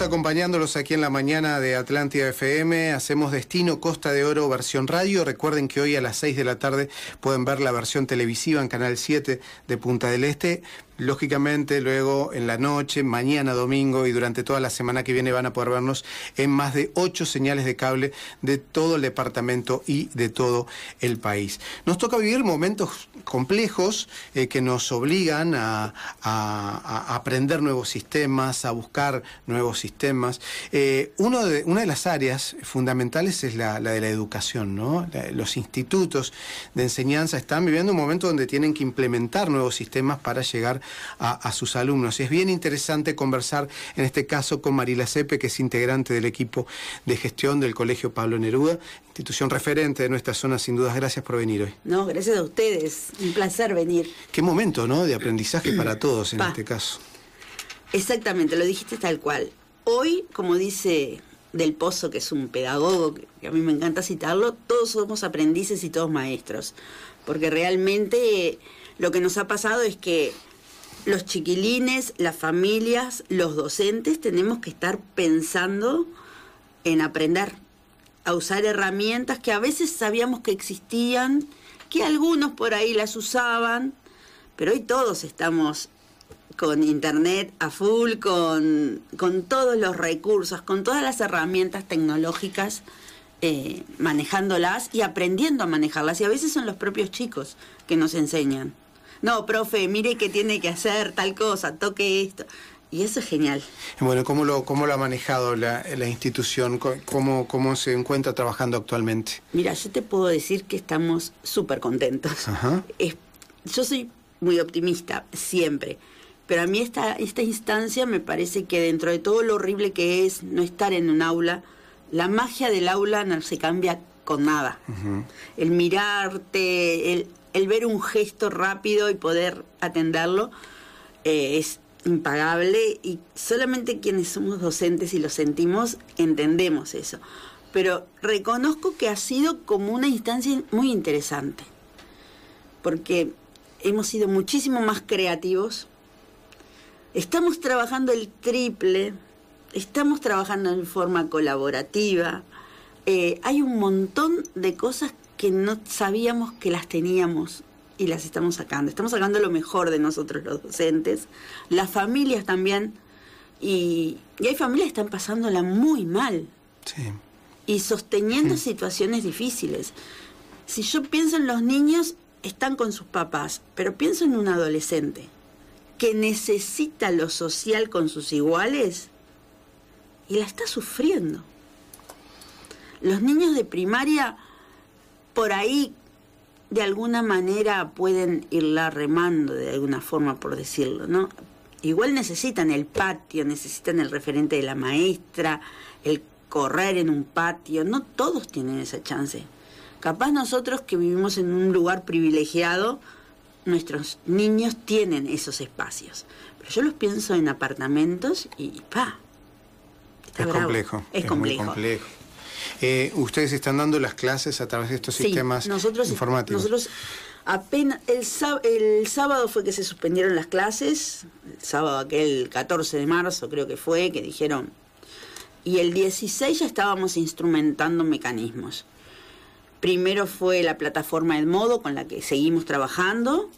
Acompañándolos aquí en la mañana de Atlántida FM. Hacemos Destino Costa de Oro versión radio. Recuerden que hoy a las 6 de la tarde pueden ver la versión televisiva en Canal 7 de Punta del Este. Lógicamente, luego en la noche, mañana domingo y durante toda la semana que viene van a poder vernos en más de ocho señales de cable de todo el departamento y de todo el país. Nos toca vivir momentos complejos eh, que nos obligan a, aprender nuevos sistemas, a buscar nuevos sistemas. Eh, uno de, una de las áreas fundamentales es la, de la educación. ¿no? los institutos de enseñanza están viviendo un momento donde tienen que implementar nuevos sistemas para llegar a, sus alumnos. Es bien interesante conversar en este caso con Marila Sepe, que es integrante del equipo de gestión del Colegio Pablo Neruda, institución referente de nuestra zona, sin dudas. Gracias por venir hoy. No, gracias a ustedes. Un placer venir. Qué momento, ¿no? De aprendizaje para todos en este caso. Exactamente, lo dijiste tal cual. Hoy, como dice Del Pozo, que es un pedagogo, que a mí me encanta citarlo, todos somos aprendices y todos maestros. Porque realmente lo que nos ha pasado es que los chiquilines, las familias, los docentes tenemos que estar pensando en aprender a usar herramientas que a veces sabíamos que existían, que algunos por ahí las usaban, pero hoy todos estamos con internet a full, con, todos los recursos, con todas las herramientas tecnológicas, eh, manejándolas y aprendiendo a manejarlas. Y a veces son los propios chicos que nos enseñan no, profe, mire que tiene que hacer tal cosa, toque esto. Y eso es genial. Bueno, ¿cómo lo, cómo lo ha manejado la, institución? ¿Cómo, ¿Cómo se encuentra trabajando actualmente? Mira, yo te puedo decir que estamos súper contentos. yo soy muy optimista, siempre. Pero a mí esta, esta instancia me parece que dentro de todo lo horrible que es no estar en un aula, la magia del aula no se cambia con nada. El mirarte, el el ver un gesto rápido y poder atenderlo eh, es impagable y solamente quienes somos docentes y lo sentimos entendemos eso. Pero reconozco que ha sido como una instancia muy interesante, porque hemos sido muchísimo más creativos, estamos trabajando el triple, estamos trabajando en forma colaborativa, eh, hay un montón de cosas que no sabíamos que las teníamos y las estamos sacando. Estamos sacando lo mejor de nosotros los docentes, las familias también, y, hay familias que están pasándola muy mal. Y sosteniendo situaciones difíciles. Si yo pienso en los niños, están con sus papás, pero pienso en un adolescente que necesita lo social con sus iguales y la está sufriendo. Los niños de primaria por ahí de alguna manera pueden irla remando de alguna forma, por decirlo, ¿no? Igual necesitan el patio, necesitan el referente de la maestra, el correr en un patio, no todos tienen esa chance. Capaz nosotros que vivimos en un lugar privilegiado, nuestros niños tienen esos espacios. Pero yo los pienso en apartamentos y pa. es complejo. Es, complejo. complejo. Eh, ¿Ustedes están dando las clases a través de estos sistemas nosotros, informáticos? Nosotros apenas, el, el sábado fue que se suspendieron las clases, el sábado aquel 14 de marzo creo que fue, que dijeron, y el 16 ya estábamos instrumentando mecanismos. Primero fue la plataforma Edmodo con la que seguimos trabajando.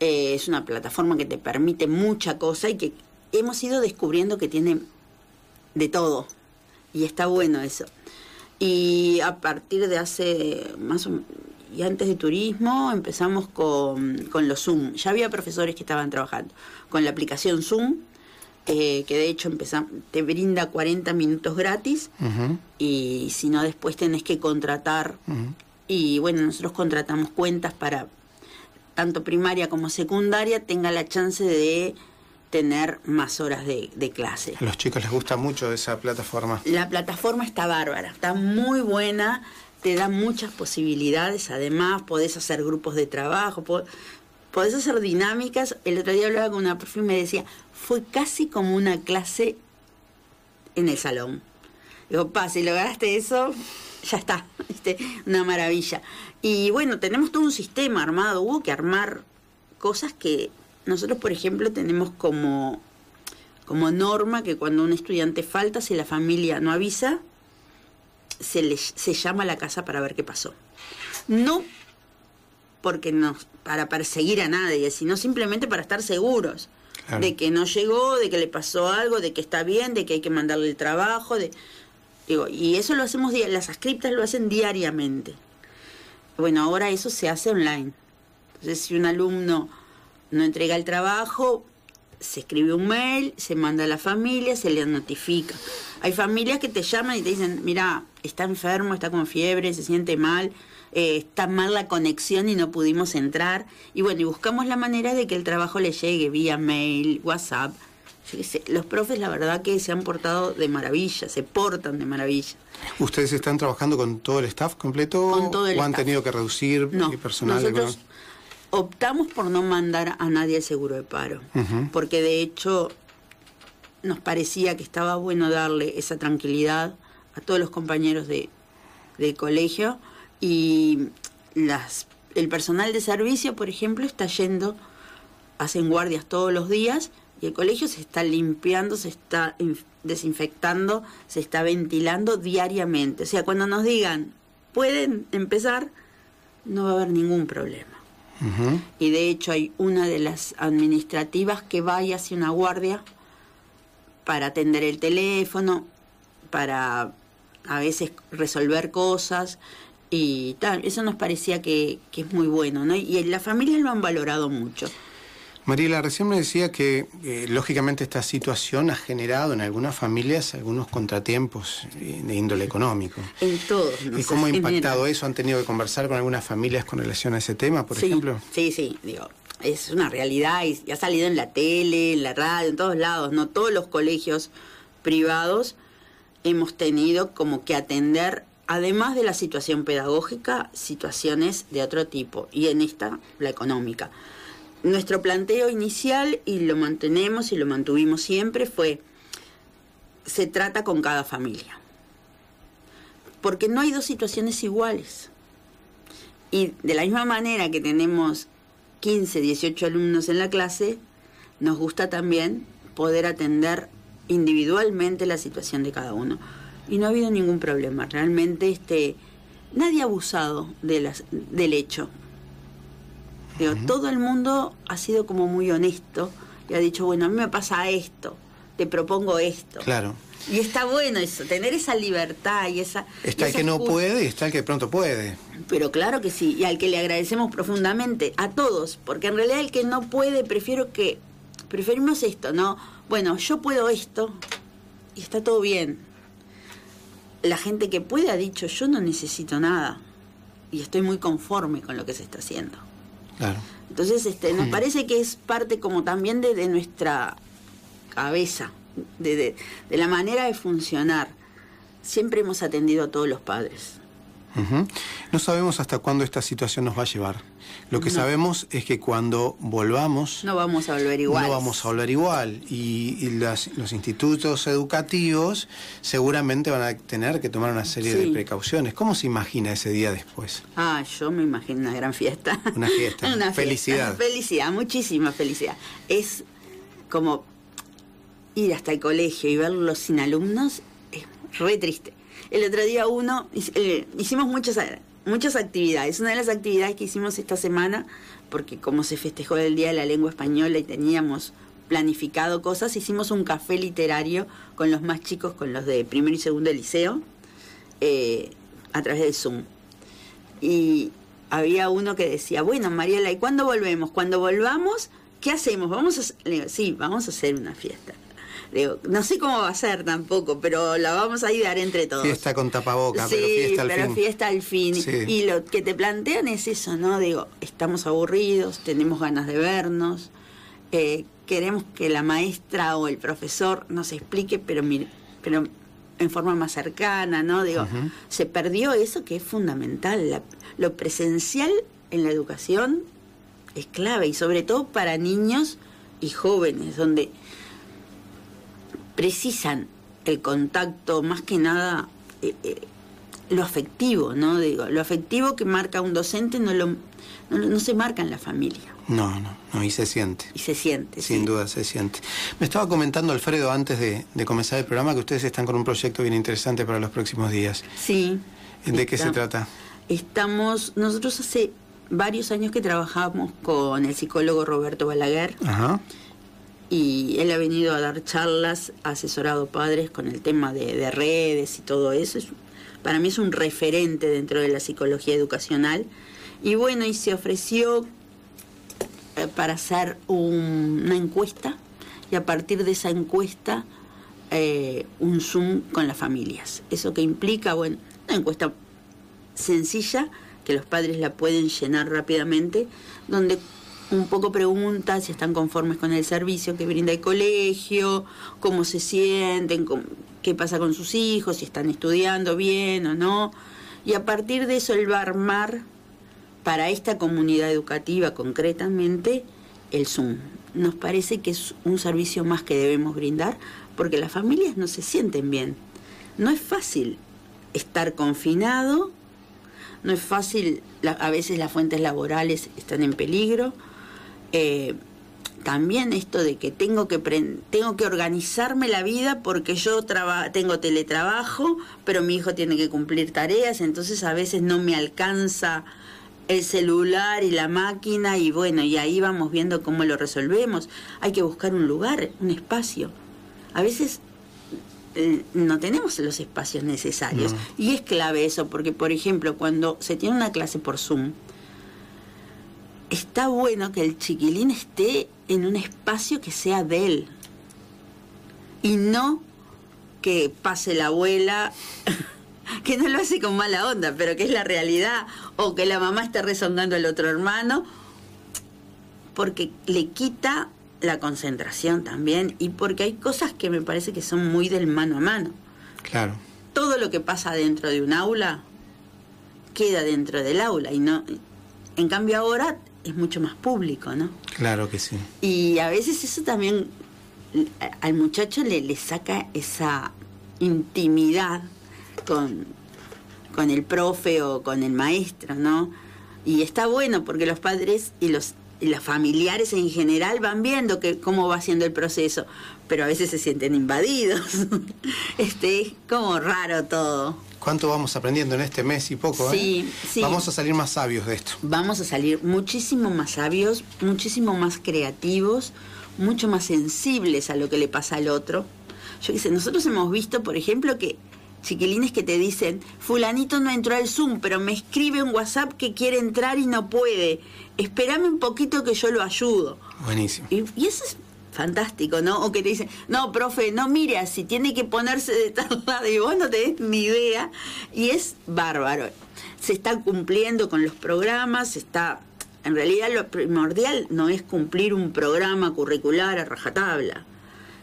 Eh, es una plataforma que te permite mucha cosa y que hemos ido descubriendo que tiene de todo. Y está bueno eso. Y a partir de hace más y antes de turismo empezamos con, con los Zoom. Ya había profesores que estaban trabajando con la aplicación Zoom, eh, que de hecho empezamos, te brinda 40 minutos gratis y si no después tenés que contratar. Y bueno, nosotros contratamos cuentas para tanto primaria como secundaria tenga la chance de tener más horas de, clase. A los chicos les gusta mucho esa plataforma. La plataforma está bárbara, está muy buena, te da muchas posibilidades, además podés hacer grupos de trabajo, podés hacer dinámicas. El otro día hablaba con una profe y me decía, fue casi como una clase en el salón. Digo, pa, si lograste eso, ya está, una maravilla. Y bueno, tenemos todo un sistema armado, hubo que armar cosas que nosotros, por ejemplo, tenemos como, como norma que cuando un estudiante falta, si la familia no avisa, se, le, se llama a la casa para ver qué pasó. No porque no, para perseguir a nadie, sino simplemente para estar seguros de que no llegó, de que le pasó algo, de que está bien, de que hay que mandarle el trabajo, de digo, y eso lo hacemos las ascriptas lo hacen diariamente. Bueno, ahora eso se hace online. Entonces, si un alumno no entrega el trabajo, se escribe un mail, se manda a la familia, se le notifica. Hay familias que te llaman y te dicen, mira, está enfermo, está con fiebre, se siente mal, eh, está mal la conexión y no pudimos entrar. Y bueno, y buscamos la manera de que el trabajo le llegue vía mail, WhatsApp. Los profes, la verdad que se han portado de maravilla, se portan de maravilla. ¿Ustedes están trabajando con todo el staff completo? Con todo el ¿O han tenido que reducir no, personal? Nosotros optamos por no mandar a nadie al seguro de paro, porque de hecho nos parecía que estaba bueno darle esa tranquilidad a todos los compañeros de, de colegio y las, el personal de servicio, por ejemplo, está yendo, hacen guardias todos los días y el colegio se está limpiando, se está desinfectando, se está ventilando diariamente. O sea, cuando nos digan, pueden empezar, no va a haber ningún problema. Y de hecho hay una de las administrativas que va y hace una guardia para atender el teléfono, para a veces resolver cosas y tal. Eso nos parecía que, que es muy bueno, ¿no? Y las familias lo han valorado mucho. Mariela, recién me decía que eh, lógicamente esta situación ha generado en algunas familias algunos contratiempos eh, de índole económico. En todos. ¿Y cómo ha impactado eso? ¿Han tenido que conversar con algunas familias con relación a ese tema, por ejemplo? Sí, sí, digo, es una realidad y ha salido en la tele, en la radio, en todos lados, ¿no? Todos los colegios privados hemos tenido como que atender, además de la situación pedagógica, situaciones de otro tipo, y en esta, la económica nuestro planteo inicial, y lo mantenemos y lo mantuvimos siempre, fue, se trata con cada familia. Porque no hay dos situaciones iguales. Y de la misma manera que tenemos 15, 18 alumnos en la clase, nos gusta también poder atender individualmente la situación de cada uno. Y no ha habido ningún problema. Realmente este, nadie ha abusado de las, del hecho todo el mundo ha sido como muy honesto y ha dicho, bueno, a mí me pasa esto, te propongo esto. Claro. Y está bueno eso, tener esa libertad y esa... Está el que no puede y está el que pronto puede. Pero claro que sí, y al que le agradecemos profundamente, a todos, porque en realidad el que no puede, prefiero que, preferimos esto, ¿no? Bueno, yo puedo esto y está todo bien. La gente que puede ha dicho, yo no necesito nada y estoy muy conforme con lo que se está haciendo. Entonces, este, nos parece que es parte como también de, nuestra cabeza, de, la manera de funcionar. Siempre hemos atendido a todos los padres. No sabemos hasta cuándo esta situación nos va a llevar. Lo que sabemos es que cuando volvamos... No vamos a volver igual. No vamos a volver igual. Y, los institutos educativos seguramente van a tener que tomar una serie de precauciones. ¿Cómo se imagina ese día después? Ah, yo me imagino una gran fiesta. Una fiesta. una felicidad. Felicidad, muchísima felicidad. Es como ir hasta el colegio y verlos sin alumnos, es re triste. El otro día uno, eh, hicimos muchas, muchas actividades. Una de las actividades que hicimos esta semana, porque como se festejó el Día de la Lengua Española y teníamos planificado cosas, hicimos un café literario con los más chicos, con los de primero y segundo liceo, eh, a través de Zoom. Y había uno que decía, bueno, Mariela, ¿y cuándo volvemos? Cuando volvamos, ¿qué hacemos? Vamos a, sí, vamos a hacer una fiesta no sé cómo va a ser tampoco, pero la vamos a ayudar entre todos. Fiesta con tapaboca, pero fiesta al pero fiesta al fin. Y lo que te plantean es eso, ¿no? Digo, estamos aburridos, tenemos ganas de vernos, eh, queremos que la maestra o el profesor nos explique, pero, pero en forma más cercana, ¿no? Digo, se perdió eso que es fundamental. lo presencial en la educación es clave y sobre todo para niños y jóvenes, donde precisan el contacto, más que nada, eh, eh, lo afectivo, ¿no? Digo, lo afectivo que marca un docente no, lo, no, se marca en la familia. No, no, no, y se siente. Y se siente. Sin duda se siente. Me estaba comentando Alfredo antes de, comenzar el programa que ustedes están con un proyecto bien interesante para los próximos días. Sí. ¿De qué se trata? Estamos, nosotros hace varios años que trabajamos con el psicólogo Roberto Balaguer. Ajá. Y él ha venido a dar charlas, ha asesorado padres con el tema de, de redes y todo eso. Es para mí es un referente dentro de la psicología educacional. Y bueno, y se ofreció eh, para hacer una encuesta y a partir de esa encuesta eh, un Zoom con las familias. Eso que implica, bueno, una encuesta sencilla que los padres la pueden llenar rápidamente, donde un poco pregunta si están conformes con el servicio que brinda el colegio, cómo se sienten, qué pasa con sus hijos, si están estudiando bien o no. Y a partir de eso él va a armar para esta comunidad educativa concretamente el Zoom. Nos parece que es un servicio más que debemos brindar porque las familias no se sienten bien. No es fácil estar confinado, no es fácil, a veces las fuentes laborales están en peligro eh, también esto de que tengo que tengo que organizarme la vida porque yo tengo teletrabajo, pero mi hijo tiene que cumplir tareas, entonces a veces no me alcanza el celular y la máquina y bueno, y ahí vamos viendo cómo lo resolvemos. Hay que buscar un lugar, un espacio. A veces eh, no tenemos los espacios necesarios y es clave eso porque por ejemplo, cuando se tiene una clase por Zoom, está bueno que el chiquilín esté en un espacio que sea de él y no que pase la abuela, que no lo hace con mala onda, pero que es la realidad, o que la mamá esté rezongando al otro hermano, porque le quita la concentración también y porque hay cosas que me parece que son muy del mano a mano. Claro. Todo lo que pasa dentro de un aula queda dentro del aula y no en cambio ahora es mucho más público, ¿no? Claro que sí. Y a veces eso también al muchacho le, le saca esa intimidad con, con el profe o con el maestro, ¿no? Y está bueno porque los padres y los, los familiares en general van viendo que, cómo va siendo el proceso, pero a veces se sienten invadidos. este, es como raro todo. ¿Cuánto vamos aprendiendo en este mes y poco? ¿eh? Sí, sí. Vamos a salir más sabios de esto. Vamos a salir muchísimo más sabios, muchísimo más creativos, mucho más sensibles a lo que le pasa al otro. Yo qué sé, nosotros hemos visto, por ejemplo, que chiquilines que te dicen, fulanito no entró al Zoom, pero me escribe un WhatsApp que quiere entrar y no puede. Espérame un poquito que yo lo ayudo. Buenísimo. Y, y eso es fantástico, ¿no? O que te dicen, no, profe, no mire así, tiene que ponerse de tal lado y vos no tenés ni idea. Y es bárbaro. Se está cumpliendo con los programas, está... En realidad lo primordial no es cumplir un programa curricular a rajatabla,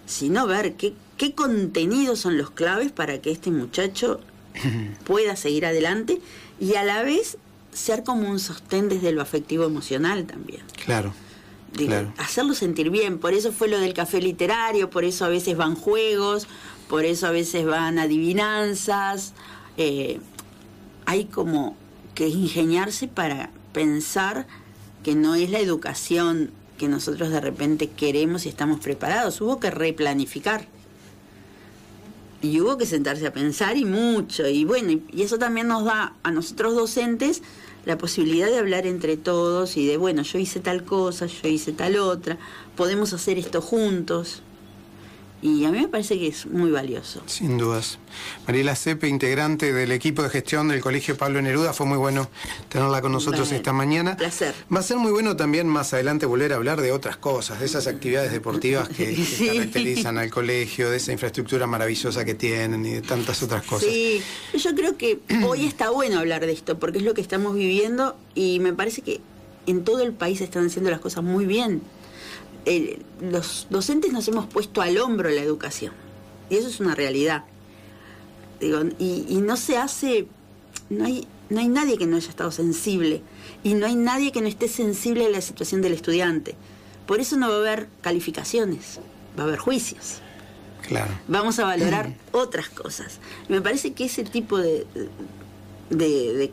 sino ver qué, qué contenidos son los claves para que este muchacho pueda seguir adelante y a la vez ser como un sostén desde lo afectivo emocional también. Claro hacerlo sentir bien. Por eso fue lo del café literario, por eso a veces van juegos, por eso a veces van adivinanzas. Eh, hay como que ingeniarse para pensar que no es la educación que nosotros de repente queremos y estamos preparados. Hubo que replanificar. Y hubo que sentarse a pensar y mucho. Y bueno, y eso también nos da a nosotros docentes la posibilidad de hablar entre todos y de, bueno, yo hice tal cosa, yo hice tal otra, podemos hacer esto juntos. Y a mí me parece que es muy valioso. Sin dudas. Mariela Cepe, integrante del equipo de gestión del Colegio Pablo Neruda, fue muy bueno tenerla con nosotros esta mañana. Placer. Va a ser muy bueno también más adelante volver a hablar de otras cosas, de esas actividades deportivas que, caracterizan al colegio, de esa infraestructura maravillosa que tienen y de tantas otras cosas. Sí, yo creo que hoy está bueno hablar de esto, porque es lo que estamos viviendo y me parece que en todo el país están haciendo las cosas muy bien los docentes nos hemos puesto al hombro la educación. Y eso es una realidad. Digo, y, no se hace, no hay, no hay nadie que no haya estado sensible. Y no hay nadie que no esté sensible a la situación del estudiante. Por eso no va a haber calificaciones, va a haber juicios. Claro. Vamos a valorar otras cosas. me parece que ese tipo de, de,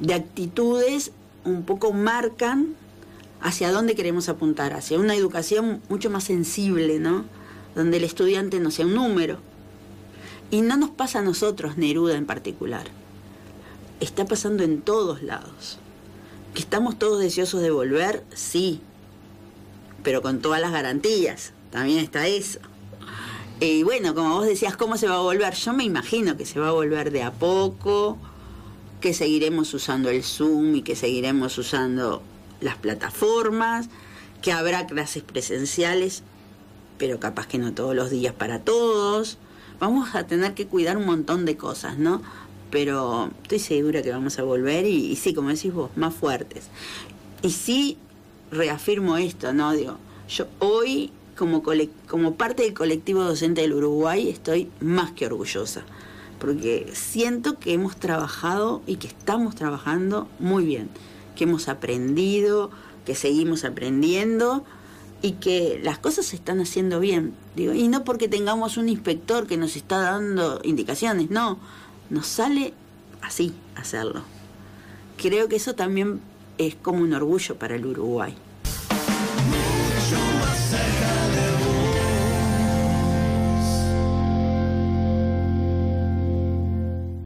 de actitudes un poco marcan hacia dónde queremos apuntar, hacia una educación mucho más sensible, ¿no? Donde el estudiante no sea un número. Y no nos pasa a nosotros, Neruda en particular. Está pasando en todos lados. ¿Que estamos todos deseosos de volver? Sí, pero con todas las garantías. También está eso. Y bueno, como vos decías, ¿cómo se va a volver? Yo me imagino que se va a volver de a poco, que seguiremos usando el Zoom y que seguiremos usando las plataformas, que habrá clases presenciales, pero capaz que no todos los días para todos. Vamos a tener que cuidar un montón de cosas, ¿no? Pero estoy segura que vamos a volver y, sí, como decís vos, más fuertes. Y sí, reafirmo esto, ¿no? Digo, yo hoy como, como parte del colectivo docente del Uruguay estoy más que orgullosa porque siento que hemos trabajado y que estamos trabajando muy bien, que hemos aprendido, que seguimos aprendiendo y que las cosas se están haciendo bien. Digo, y no porque tengamos un inspector que nos está dando indicaciones, no, nos sale así hacerlo. Creo que eso también es como un orgullo para el Uruguay.